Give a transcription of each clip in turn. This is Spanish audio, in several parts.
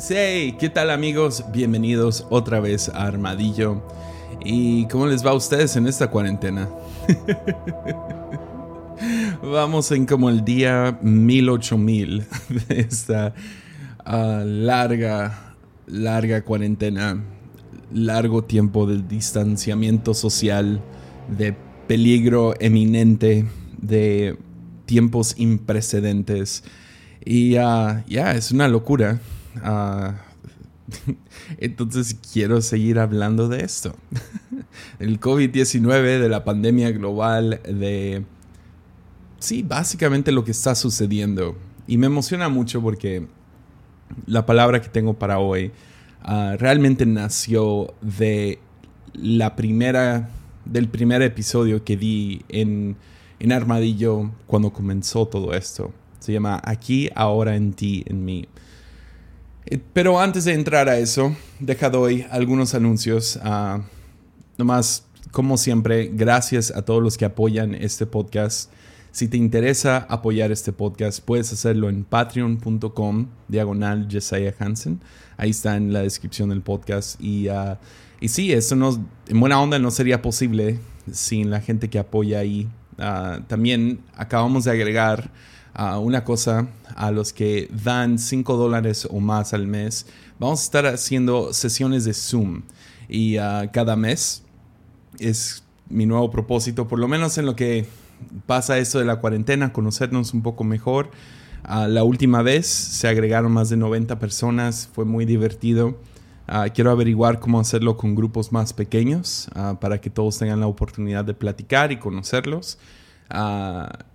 Hey, ¿qué tal amigos? Bienvenidos otra vez a Armadillo. ¿Y cómo les va a ustedes en esta cuarentena? Vamos en como el día mil ocho mil de esta ah, larga, larga cuarentena, largo tiempo de distanciamiento social, de peligro eminente, de tiempos imprecedentes. Y ah, ya, es una locura. Ah, entonces quiero seguir hablando de esto. El COVID-19, de la pandemia global, de... Sí, básicamente lo que está sucediendo. Y me emociona mucho porque la palabra que tengo para hoy ah, realmente nació de la primera, del primer episodio que di en, en Armadillo cuando comenzó todo esto. Se llama Aquí, ahora, en ti, en mí. Eh, pero antes de entrar a eso, deja doy algunos anuncios. Uh, nomás, como siempre, gracias a todos los que apoyan este podcast. Si te interesa apoyar este podcast, puedes hacerlo en patreon.com, diagonal Jesiah Hansen. Ahí está en la descripción del podcast. Y, uh, y sí, eso no, en buena onda no sería posible sin la gente que apoya ahí. Uh, también acabamos de agregar una cosa a los que dan 5 dólares o más al mes. Vamos a estar haciendo sesiones de Zoom y ah, cada mes es mi nuevo propósito, por lo menos en lo que pasa esto de la cuarentena, conocernos un poco mejor. Ah, la última vez se agregaron más de 90 personas, fue muy divertido. Ah, quiero averiguar cómo hacerlo con grupos más pequeños para que todos tengan la oportunidad de platicar y conocerlos.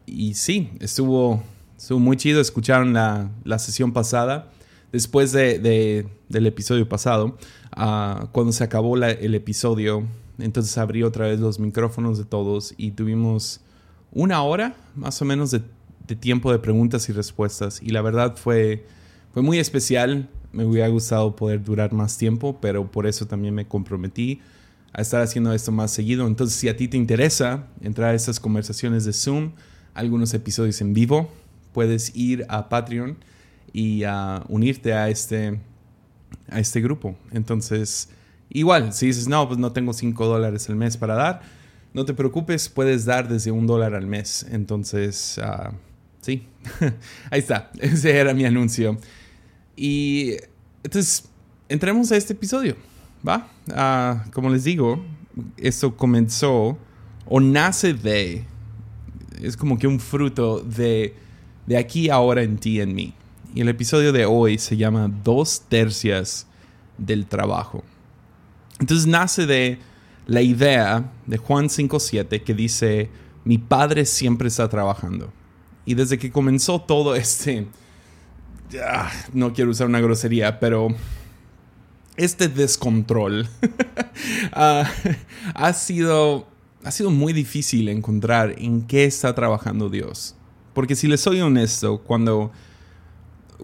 Y sí, estuvo Estuvo muy chido, escucharon la, la sesión pasada. Después de, del episodio pasado, uh, cuando se acabó el episodio, entonces abrí otra vez los micrófonos de todos y tuvimos una hora más o menos de, de tiempo de preguntas y respuestas. Y la verdad fue, fue muy especial. Me hubiera gustado poder durar más tiempo, pero por eso también me comprometí a estar haciendo esto más seguido. Entonces, si a ti te interesa entrar a estas conversaciones de Zoom, algunos episodios en vivo, puedes ir a Patreon y a unirte a este, a este grupo. Entonces, igual, si dices, no, pues no tengo 5 dólares al mes para dar, no te preocupes, puedes dar desde un dólar al mes. Entonces, uh, sí, ahí está, ese era mi anuncio. Y entonces, entremos a este episodio, ¿va? Uh, como les digo, esto comenzó o nace de, es como que un fruto de de aquí ahora en ti en mí. Y el episodio de hoy se llama Dos tercias del trabajo. Entonces nace de la idea de Juan 5.7 que dice, mi padre siempre está trabajando. Y desde que comenzó todo este, no quiero usar una grosería, pero este descontrol ah, ha, sido, ha sido muy difícil encontrar en qué está trabajando Dios. Porque si les soy honesto, cuando,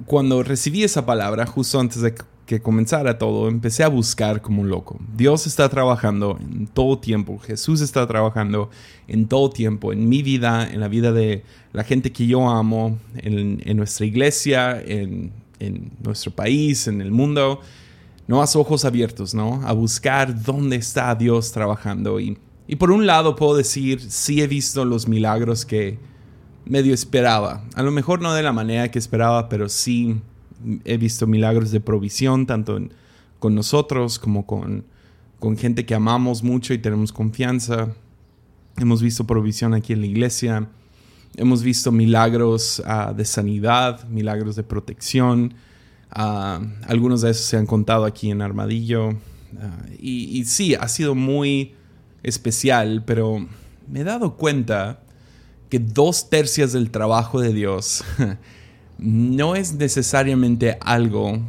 cuando recibí esa palabra, justo antes de que comenzara todo, empecé a buscar como un loco. Dios está trabajando en todo tiempo, Jesús está trabajando en todo tiempo, en mi vida, en la vida de la gente que yo amo, en, nuestra iglesia, en, nuestro país, en el mundo. No a ojos abiertos, ¿no? A buscar dónde está Dios trabajando. Y, y por un lado puedo decir, sí he visto los milagros que, medio esperaba. A lo mejor no de la manera que esperaba, pero sí he visto milagros de provisión, tanto con nosotros como con, con gente que amamos mucho y tenemos confianza. Hemos visto provisión aquí en la iglesia. Hemos visto milagros ah, de sanidad, milagros de protección. Ah, algunos de esos se han contado aquí en Armadillo. Ah, y, y sí, ha sido muy especial, pero me he dado cuenta que dos tercios del trabajo de Dios no es necesariamente algo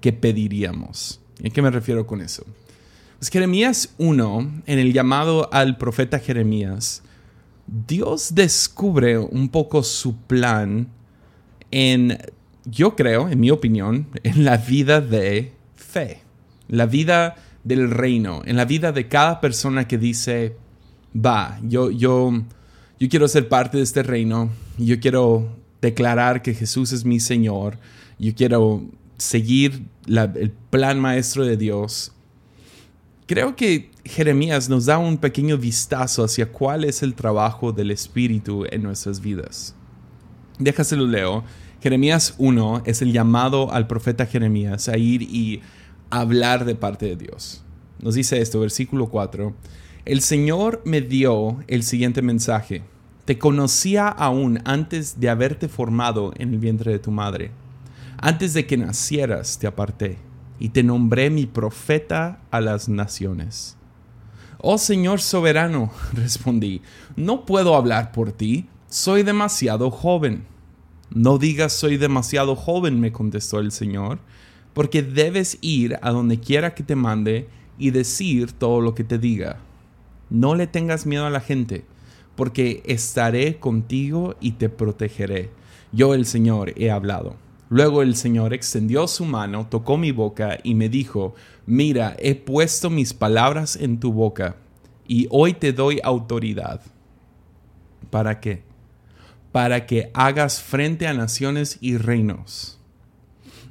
que pediríamos. ¿A qué me refiero con eso? Pues Jeremías 1, en el llamado al profeta Jeremías, Dios descubre un poco su plan en, yo creo, en mi opinión, en la vida de fe, la vida del reino, en la vida de cada persona que dice, va, yo, yo, yo quiero ser parte de este reino, yo quiero declarar que Jesús es mi Señor, yo quiero seguir el plan maestro de Dios, creo que Jeremías nos da un pequeño vistazo hacia cuál es el trabajo del Espíritu en nuestras vidas. Déjaselo leo. Jeremías 1 es el llamado al profeta Jeremías a ir y hablar de parte de Dios. Nos dice esto, versículo 4. El Señor me dio el siguiente mensaje. Te conocía aún antes de haberte formado en el vientre de tu madre. Antes de que nacieras te aparté y te nombré mi profeta a las naciones. Oh Señor soberano, respondí, no puedo hablar por ti, soy demasiado joven. No digas soy demasiado joven, me contestó el Señor, porque debes ir a donde quiera que te mande y decir todo lo que te diga. No le tengas miedo a la gente porque estaré contigo y te protegeré. Yo el Señor he hablado. Luego el Señor extendió su mano, tocó mi boca y me dijo, mira, he puesto mis palabras en tu boca y hoy te doy autoridad. ¿Para qué? Para que hagas frente a naciones y reinos.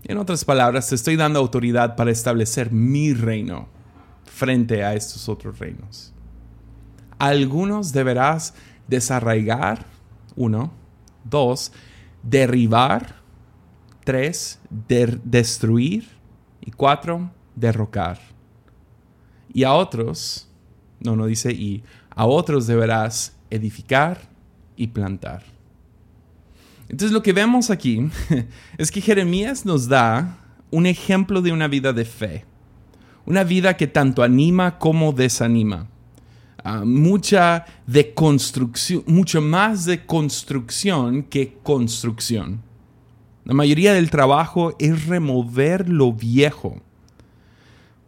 En otras palabras, te estoy dando autoridad para establecer mi reino frente a estos otros reinos algunos deberás desarraigar, uno, dos, derribar, tres, destruir y cuatro, derrocar. Y a otros, no, no dice y, a otros deberás edificar y plantar. Entonces lo que vemos aquí es que Jeremías nos da un ejemplo de una vida de fe, una vida que tanto anima como desanima. Ah, mucha de construcción, mucho más de construcción que construcción. La mayoría del trabajo es remover lo viejo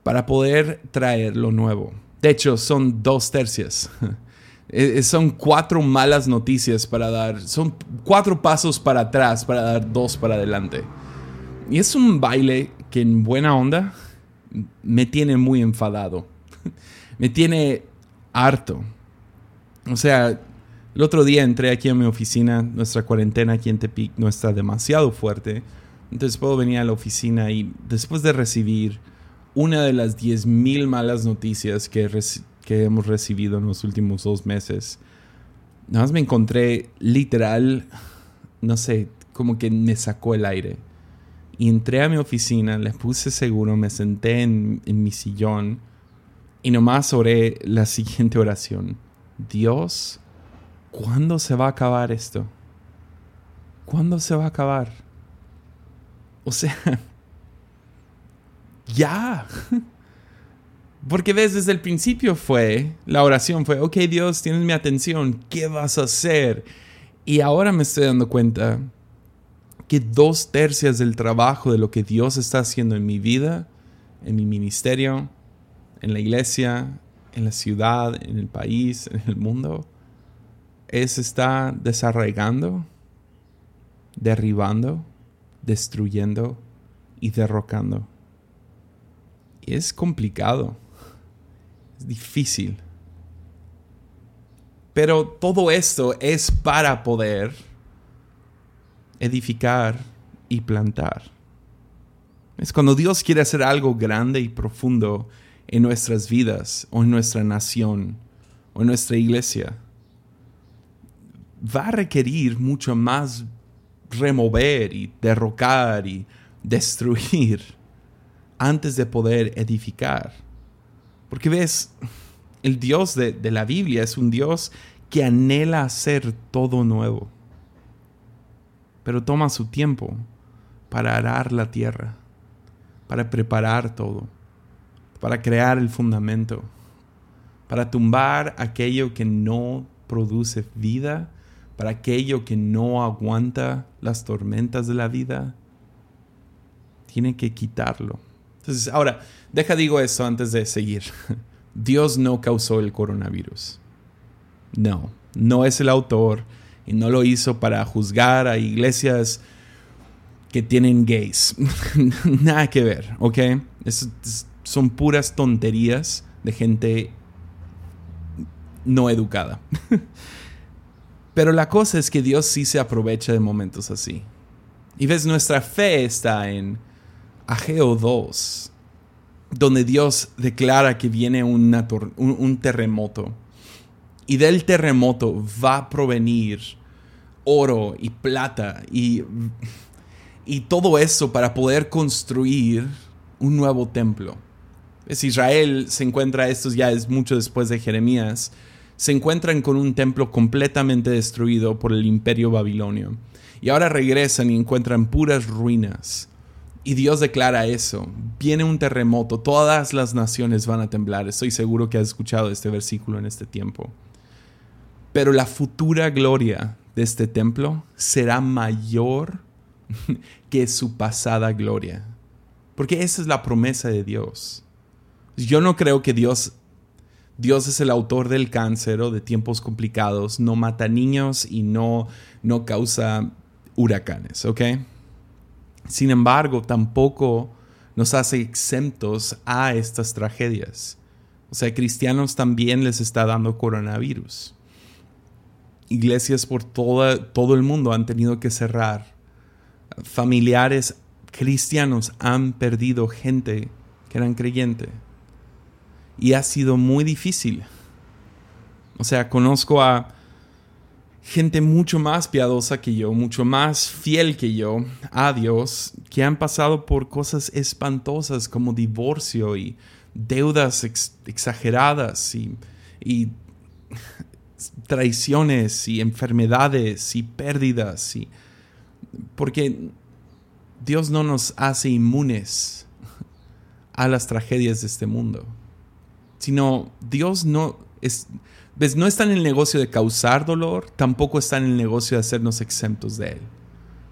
para poder traer lo nuevo. De hecho, son dos tercias. E, e, son cuatro malas noticias para dar, son cuatro pasos para atrás para dar dos para adelante. Y es un baile que en buena onda me tiene muy enfadado. me tiene harto. O sea, el otro día entré aquí a mi oficina, nuestra cuarentena aquí en Tepic no está demasiado fuerte, entonces puedo venir a la oficina y después de recibir una de las 10.000 malas noticias que, que hemos recibido en los últimos dos meses, nada más me encontré literal, no sé, como que me sacó el aire. Y entré a mi oficina, le puse seguro, me senté en, en mi sillón y nomás oré la siguiente oración. Dios, ¿cuándo se va a acabar esto? ¿Cuándo se va a acabar? O sea, ya. Porque ves, desde el principio fue, la oración fue, ok Dios, tienes mi atención, ¿qué vas a hacer? Y ahora me estoy dando cuenta que dos tercios del trabajo de lo que Dios está haciendo en mi vida, en mi ministerio, en la iglesia, en la ciudad, en el país, en el mundo, es estar desarraigando, derribando, destruyendo y derrocando. Y es complicado, difícil. Pero todo esto es para poder edificar y plantar. Es cuando Dios quiere hacer algo grande y profundo en nuestras vidas o en nuestra nación o en nuestra iglesia, va a requerir mucho más remover y derrocar y destruir antes de poder edificar. Porque ves, el Dios de, de, la Biblia es un Dios que anhela hacer todo nuevo, pero toma su tiempo para arar la tierra, para preparar todo para crear el fundamento, para tumbar aquello que no produce vida, para aquello que no aguanta las tormentas de la vida. Tiene que quitarlo. Entonces, ahora, deja digo esto antes de seguir. Dios no causó el coronavirus. No, no es el autor y no lo hizo para juzgar a iglesias que tienen gays. Nada que ver, ¿ok? Son puras tonterías de gente no educada. Pero la cosa es que Dios sí se aprovecha de momentos así. Y ves, nuestra fe está en Ageo 2, donde Dios declara que viene un, terremoto. Y del terremoto va a provenir oro y plata y, y todo eso para poder construir un nuevo templo. Es Israel se encuentra, esto ya es mucho después de Jeremías, se encuentran con un templo completamente destruido por el imperio babilonio. Y ahora regresan y encuentran puras ruinas. Y Dios declara eso. Viene un terremoto, todas las naciones van a temblar. Estoy seguro que has escuchado este versículo en este tiempo. Pero la futura gloria de este templo será mayor que su pasada gloria. Porque esa es la promesa de Dios. Yo no creo que Dios Dios es el autor del cáncer o de tiempos complicados, no mata niños y no, no causa huracanes, ¿ok? Sin embargo, tampoco nos hace exentos a estas tragedias. O sea, cristianos también les está dando coronavirus. Iglesias por todo el mundo han tenido que cerrar. Familiares cristianos han perdido gente que eran creyente. Y ha sido muy difícil. O sea, conozco a gente mucho más piadosa que yo, mucho más fiel que yo a Dios, que han pasado por cosas espantosas como divorcio y deudas exageradas y, y, traiciones y enfermedades y pérdidas. Y, porque Dios no nos hace inmunes a las tragedias de este mundo, sino Dios no es ¿Ves? No está en el negocio de causar dolor, tampoco está en el negocio de hacernos exentos de él,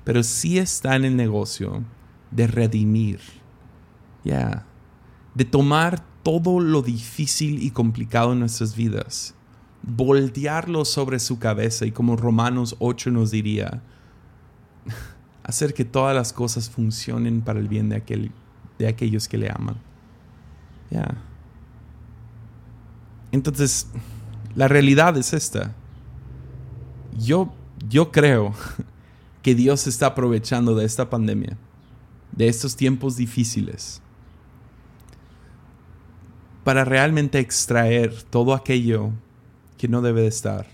pero sí está en el negocio de redimir, ya, de tomar todo lo difícil y complicado en nuestras vidas, voltearlo sobre su cabeza y como Romanos 8 nos diría, hacer que todas las cosas funcionen para el bien de, aquel, de aquellos que le aman. Ya. Entonces, la realidad es esta. Yo, yo creo que Dios está aprovechando de esta pandemia, de estos tiempos difíciles, para realmente extraer todo aquello que no debe de estar,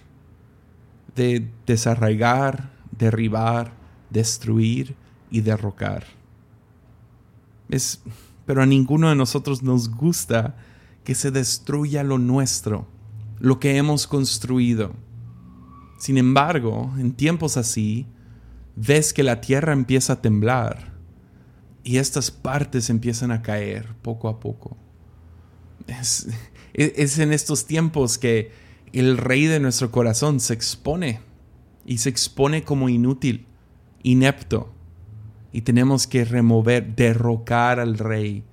de desarraigar, derribar, destruir y derrocar. Es, pero a ninguno de nosotros nos gusta que se destruya lo nuestro lo que hemos construido. Sin embargo, en tiempos así, ves que la tierra empieza a temblar y estas partes empiezan a caer poco a poco. Es, es, en estos tiempos que el rey de nuestro corazón se expone y se expone como inútil, inepto. Y tenemos que remover, derrocar al rey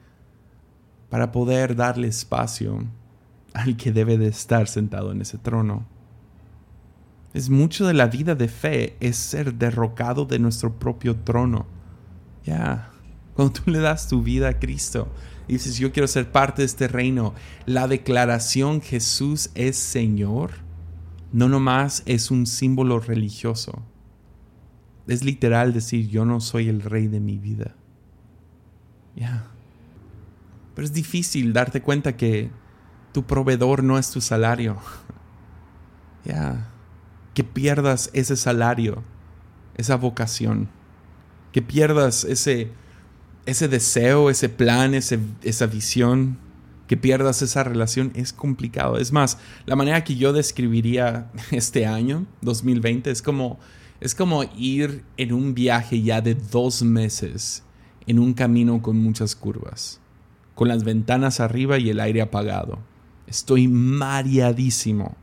para poder darle espacio al que debe de estar sentado en ese trono. Es mucho de la vida de fe, es ser derrocado de nuestro propio trono. Ya, cuando tú le das tu vida a Cristo y dices, yo quiero ser parte de este reino, la declaración Jesús es Señor, no nomás es un símbolo religioso. Es literal decir, yo no soy el rey de mi vida. Ya. Pero es difícil darte cuenta que tu proveedor no es tu salario. Ya. Que pierdas ese salario, esa vocación. Que pierdas ese, ese deseo, ese plan, ese, esa visión. Que pierdas esa relación es complicado. Es más, la manera que yo describiría este año, 2020, es como, es como ir en un viaje ya de dos meses en un camino con muchas curvas, con las ventanas arriba y el aire apagado Estoy mareadísimo.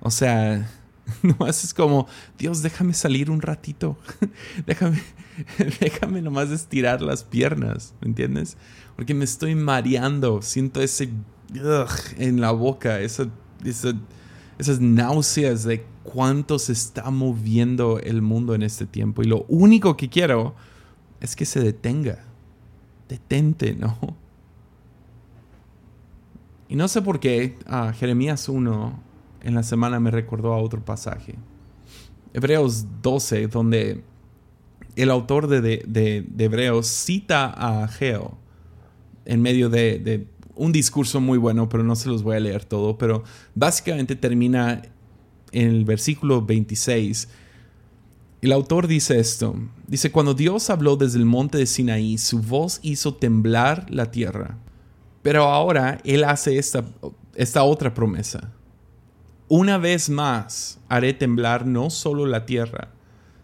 O sea, no es como, Dios, déjame salir un ratito. déjame, déjame nomás estirar las piernas, ¿me entiendes? Porque me estoy mareando. Siento ese en la boca, esa, esas náuseas de cuánto se está moviendo el mundo en este tiempo. Y lo único que quiero es que se detenga. Detente, ¿no? Y no sé por qué a Jeremías 1 en la semana me recordó a otro pasaje. Hebreos 12, donde el autor de, de, Hebreos cita a Ageo en medio de, un discurso muy bueno, pero no se los voy a leer todo, pero básicamente termina en el versículo 26. El autor dice esto, dice, cuando Dios habló desde el monte de Sinaí, su voz hizo temblar la tierra. Pero ahora Él hace esta, esta otra promesa. Una vez más haré temblar no solo la tierra,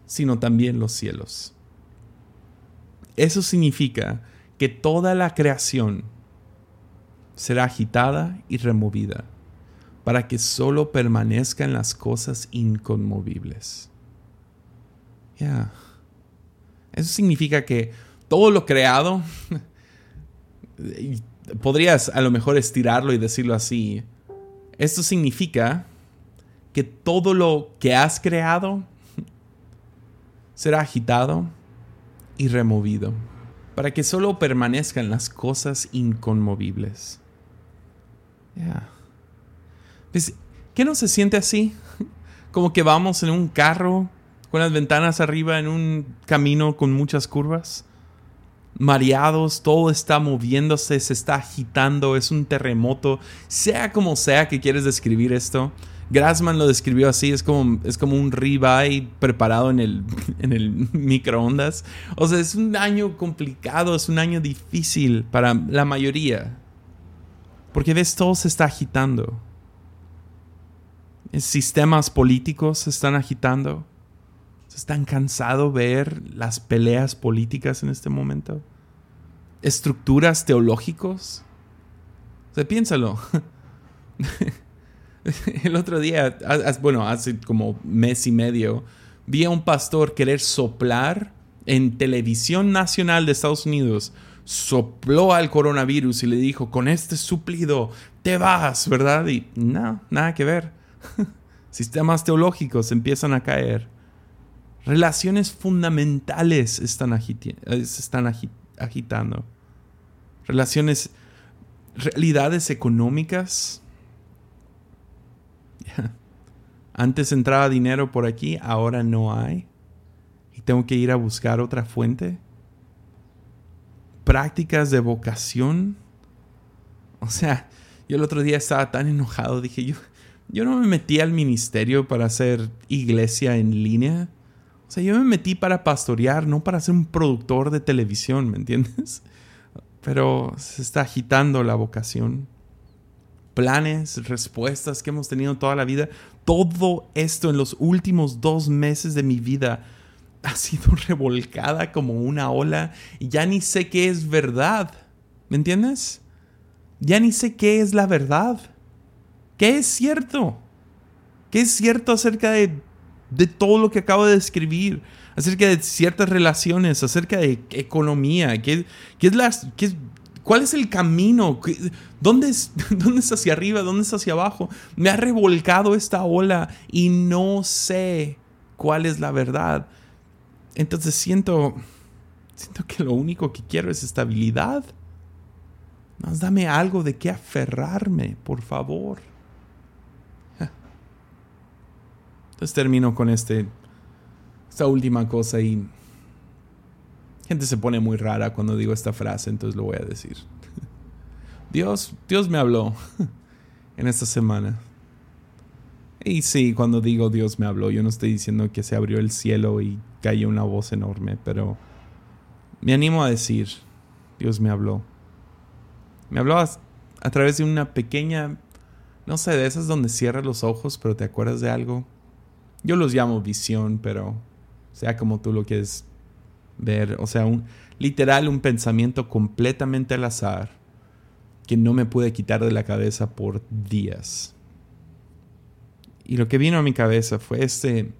sino también los cielos. Eso significa que toda la creación será agitada y removida para que solo permanezcan las cosas inconmovibles. Ya. Eso significa que todo lo creado, podrías a lo mejor estirarlo y decirlo así, esto significa que todo lo que has creado será agitado y removido, para que solo permanezcan las cosas inconmovibles. Pues, ¿Qué no se siente así? Como que vamos en un carro con las ventanas arriba en un camino con muchas curvas. Mareados, todo está moviéndose, se está agitando, es un terremoto. Sea como sea que quieres describir esto, Grassman lo describió así, es como, es como un ribeye preparado en el, en el microondas. O sea, es un año complicado, es un año difícil para la mayoría. Porque ves, todo se está agitando. Sistemas políticos se están agitando. ¿Se están cansados de ver las peleas políticas en este momento? ¿Estructuras teológicos? O sea, piénsalo. El otro día, bueno, hace como mes y medio, vi a un pastor querer soplar en televisión nacional de Estados Unidos. Sopló al coronavirus y le dijo, con este suplido te vas, ¿verdad? Y no, nada que ver. Sistemas teológicos empiezan a caer. Relaciones fundamentales están se están agitando. Relaciones, realidades económicas Antes entraba dinero por aquí, ahora no hay. Y tengo que ir a buscar otra fuente. Prácticas de vocación. O sea, yo el otro día estaba tan enojado, dije yo, yo no me metí al ministerio para hacer iglesia en línea. O sea, yo me metí para pastorear, no para ser un productor de televisión, ¿me entiendes? Pero se está agitando la vocación planes, respuestas que hemos tenido toda la vida, todo esto en los últimos dos meses de mi vida ha sido revolcada como una ola y ya ni sé qué es verdad. ¿Me entiendes? Ya ni sé qué es la verdad. ¿Qué es cierto? ¿Qué es cierto acerca de, de todo lo que acabo de describir? Acerca de ciertas relaciones, acerca de economía, ¿qué, qué es, la, qué, ¿Cuál es el camino? ¿Dónde es, ¿Dónde es hacia arriba? ¿Dónde es hacia abajo? Me ha revolcado esta ola y no sé cuál es la verdad. Entonces siento, siento que lo único que quiero es estabilidad. Más dame algo de qué aferrarme, por favor. Entonces termino con este, esta última cosa y gente se pone muy rara cuando digo esta frase, entonces lo voy a decir. Dios, Dios me habló en esta semana. Y sí, cuando digo Dios me habló, yo no estoy diciendo que se abrió el cielo y cayó una voz enorme, pero me animo a decir, Dios me habló. Me habló a, a través de una pequeña, no sé, de esas donde cierras los ojos, pero te acuerdas de algo. Yo los llamo visión, pero sea como tú lo quieres ver, o sea, un, literal un pensamiento completamente al azar que no me pude quitar de la cabeza por días. Y lo que vino a mi cabeza fue este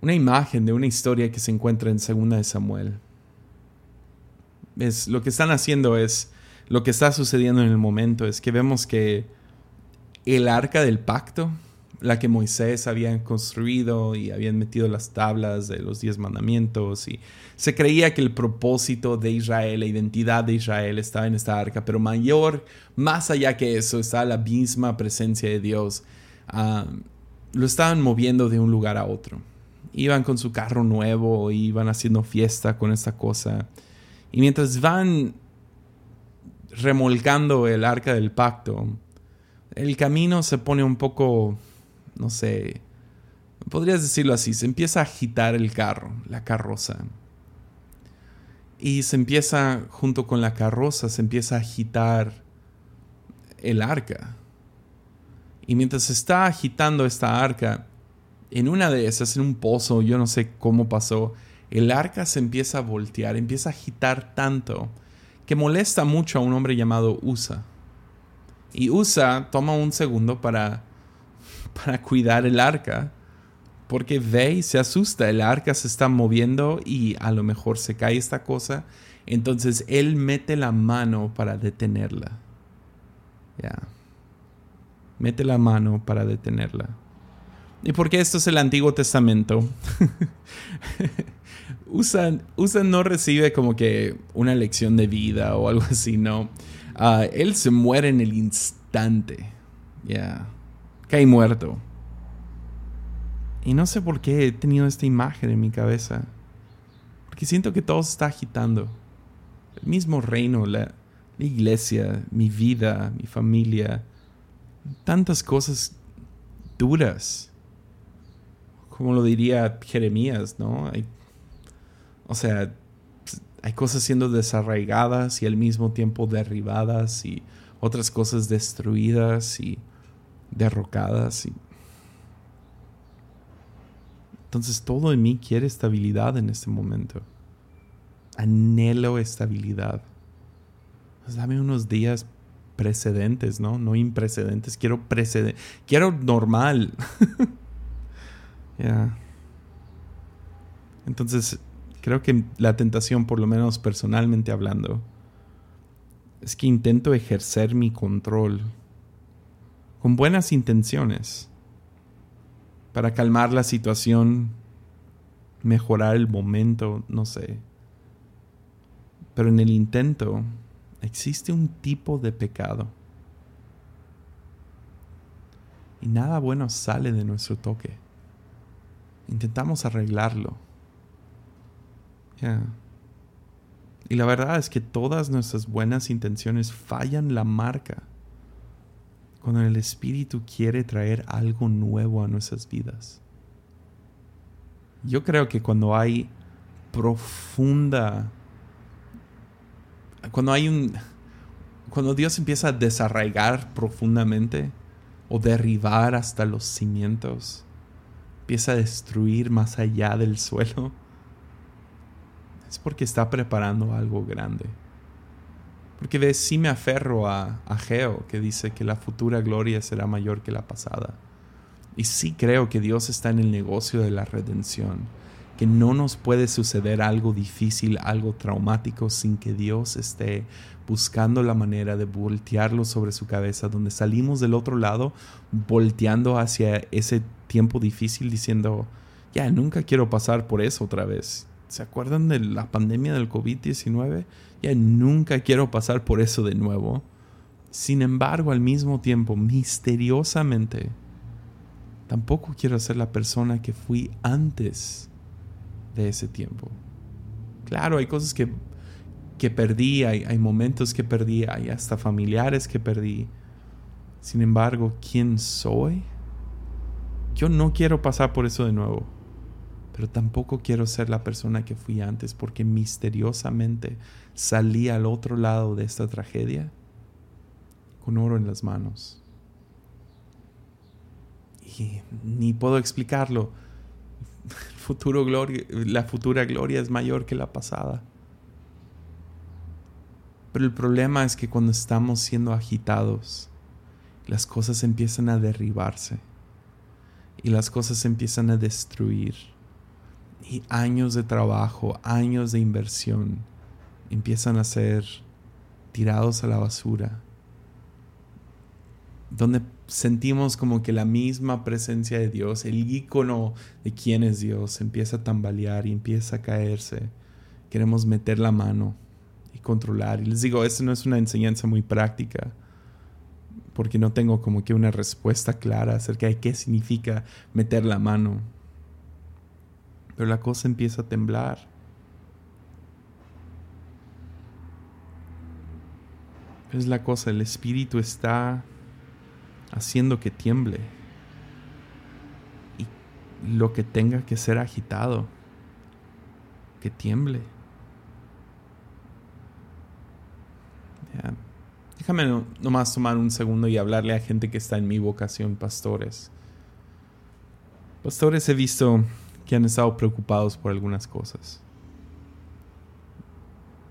una imagen de una historia que se encuentra en Segunda de Samuel. Es lo que están haciendo es lo que está sucediendo en el momento es que vemos que el arca del pacto la que Moisés había construido y habían metido las tablas de los diez mandamientos y se creía que el propósito de Israel, la identidad de Israel estaba en esta arca, pero mayor, más allá que eso, está la misma presencia de Dios. Ah, lo estaban moviendo de un lugar a otro. iban con su carro nuevo, iban haciendo fiesta con esta cosa. Y mientras van remolcando el arca del pacto, el camino se pone un poco, no sé, podrías decirlo así, se empieza a agitar el carro, la carroza. Y se empieza, junto con la carroza, se empieza a agitar el arca. Y mientras se está agitando esta arca, en una de esas, en un pozo, yo no sé cómo pasó, el arca se empieza a voltear, empieza a agitar tanto que molesta mucho a un hombre llamado Usa. Y Usa toma un segundo para, para cuidar el arca, porque ve y se asusta, el arca se está moviendo y a lo mejor se cae esta cosa, entonces él mete la mano para detenerla. Ya. Mete la mano para detenerla. ¿Y por qué esto es el Antiguo Testamento? Usa, no recibe como que una lección de vida o algo así, no. Ah, él se muere en el instante. Ya. Cae muerto. Y no sé por qué he tenido esta imagen en mi cabeza. Porque siento que todo se está agitando. El mismo reino, la iglesia, mi vida, mi familia. Tantas cosas duras como lo diría Jeremías, ¿no? Hay, o sea, hay cosas siendo desarraigadas y al mismo tiempo derribadas y otras cosas destruidas y derrocadas. Y... Entonces todo en mí quiere estabilidad en este momento. Anhelo estabilidad. Pues dame unos días precedentes, ¿no? No imprecedentes. Quiero precedente. Quiero normal. Entonces, creo que la tentación, por lo menos personalmente hablando, es que intento ejercer mi control con buenas intenciones para calmar la situación, mejorar el momento, no sé. Pero en el intento existe un tipo de pecado. Y nada bueno sale de nuestro toque intentamos arreglarlo. Y la verdad es que todas nuestras buenas intenciones fallan la marca cuando el Espíritu quiere traer algo nuevo a nuestras vidas. Yo creo que cuando hay profunda, cuando hay un, cuando Dios empieza a desarraigar profundamente o derribar hasta los cimientos, empieza a destruir más allá del suelo, es porque está preparando algo grande. Porque ves, sí me aferro a, a Geo, que dice que la futura gloria será mayor que la pasada. Y sí creo que Dios está en el negocio de la redención, que no nos puede suceder algo difícil, algo traumático, sin que Dios esté buscando la manera de voltearlo sobre su cabeza, donde salimos del otro lado, volteando hacia ese tiempo difícil diciendo, ya, nunca quiero pasar por eso otra vez. ¿Se acuerdan de la pandemia del COVID-19? Ya, nunca quiero pasar por eso de nuevo. Sin embargo, al mismo tiempo, misteriosamente, tampoco quiero ser la persona que fui antes de ese tiempo. Claro, hay cosas que, que perdí, hay, hay momentos que perdí, hay hasta familiares que perdí. Sin embargo, ¿quién soy? Yo no quiero pasar por eso de nuevo, pero tampoco quiero ser la persona que fui antes porque misteriosamente salí al otro lado de esta tragedia con oro en las manos. Y ni puedo explicarlo. futuro gloria, la futura gloria es mayor que la pasada. Pero el problema es que cuando estamos siendo agitados, las cosas empiezan a derribarse y las cosas empiezan a destruir. Y años de trabajo, años de inversión empiezan a ser tirados a la basura. Donde sentimos como que la misma presencia de Dios, el icono de quién es Dios, empieza a tambalear y empieza a caerse. Queremos meter la mano y controlar. Y les digo, esto no es una enseñanza muy práctica porque no tengo como que una respuesta clara acerca de qué significa meter la mano. Pero la cosa empieza a temblar. Es la cosa, el espíritu está haciendo que tiemble. Y lo que tenga que ser agitado, que tiemble. Déjame nomás tomar un segundo y hablarle a gente que está en mi vocación, pastores. Pastores he visto que han estado preocupados por algunas cosas.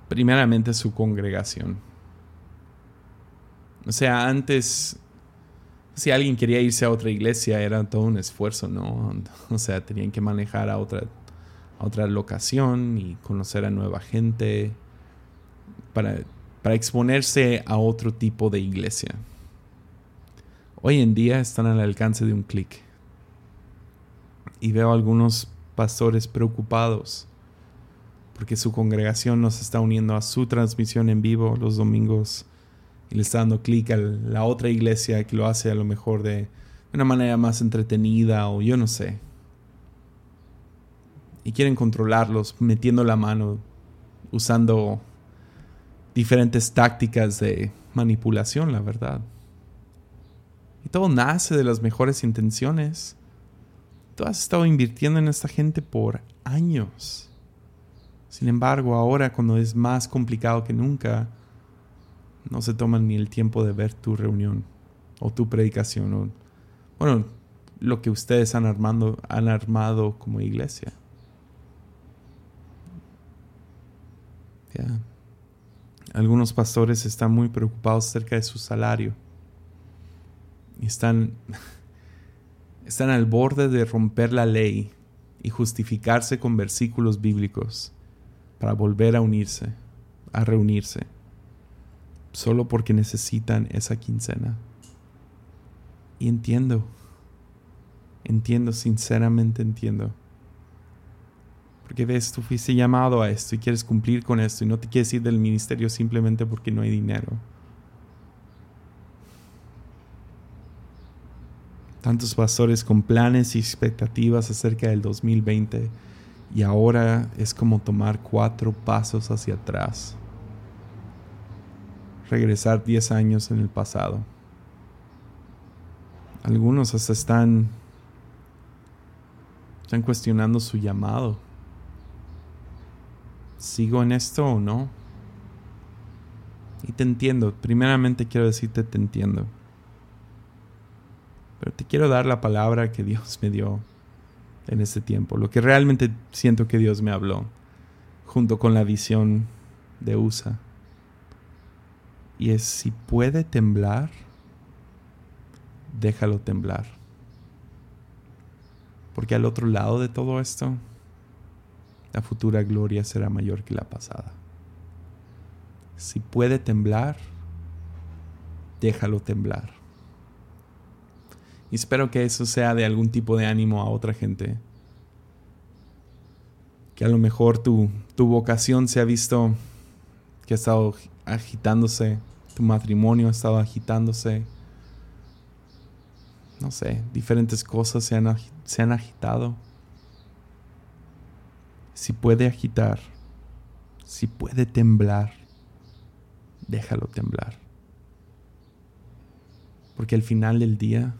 Primeramente su congregación. O sea, antes, si alguien quería irse a otra iglesia, era todo un esfuerzo, ¿no? O sea, tenían que manejar a otra, a otra locación y conocer a nueva gente para para exponerse a otro tipo de iglesia. Hoy en día están al alcance de un clic. Y veo algunos pastores preocupados porque su congregación nos está uniendo a su transmisión en vivo los domingos y le está dando clic a la otra iglesia que lo hace a lo mejor de una manera más entretenida o yo no sé. Y quieren controlarlos metiendo la mano, usando diferentes tácticas de manipulación, la verdad. Y todo nace de las mejores intenciones. Tú has estado invirtiendo en esta gente por años. Sin embargo, ahora cuando es más complicado que nunca, no se toman ni el tiempo de ver tu reunión o tu predicación o, bueno, lo que ustedes han, han armado como iglesia. Algunos pastores están muy preocupados acerca de su salario. Y están, están al borde de romper la ley y justificarse con versículos bíblicos para volver a unirse, a reunirse, solo porque necesitan esa quincena. Y entiendo, entiendo, sinceramente entiendo porque ves, tú fuiste llamado a esto y quieres cumplir con esto y no te quieres ir del ministerio simplemente porque no hay dinero. Tantos pastores con planes y expectativas acerca del 2020 y ahora es como tomar cuatro pasos hacia atrás. Regresar diez años en el pasado. Algunos hasta están, están cuestionando su llamado. ¿sigo en esto o no? Y te entiendo, primeramente quiero decirte te entiendo. Pero te quiero dar la palabra que Dios me dio en este tiempo, lo que realmente siento que Dios me habló, junto con la visión de USA. Y es si puede temblar, déjalo temblar. Porque al otro lado de todo esto la futura gloria será mayor que la pasada. Si puede temblar, déjalo temblar. Y espero que eso sea de algún tipo de ánimo a otra gente. Que a lo mejor tu, tu vocación se ha visto que ha estado agitándose, tu matrimonio ha estado agitándose. No sé, diferentes cosas se han, se han agitado si puede agitar, si puede temblar, déjalo temblar. Porque al final del día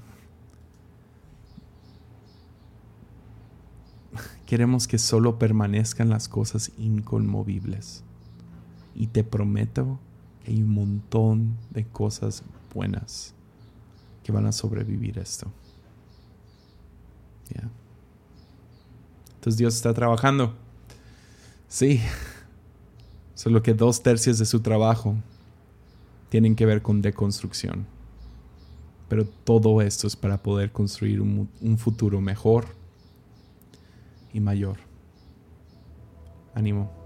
queremos que solo permanezcan las cosas inconmovibles. Y te prometo que hay un montón de cosas buenas que van a sobrevivir esto. Entonces Dios está trabajando. Sí, solo que dos tercios de su trabajo tienen que ver con deconstrucción. Pero todo esto es para poder construir un futuro mejor y mayor. Ánimo.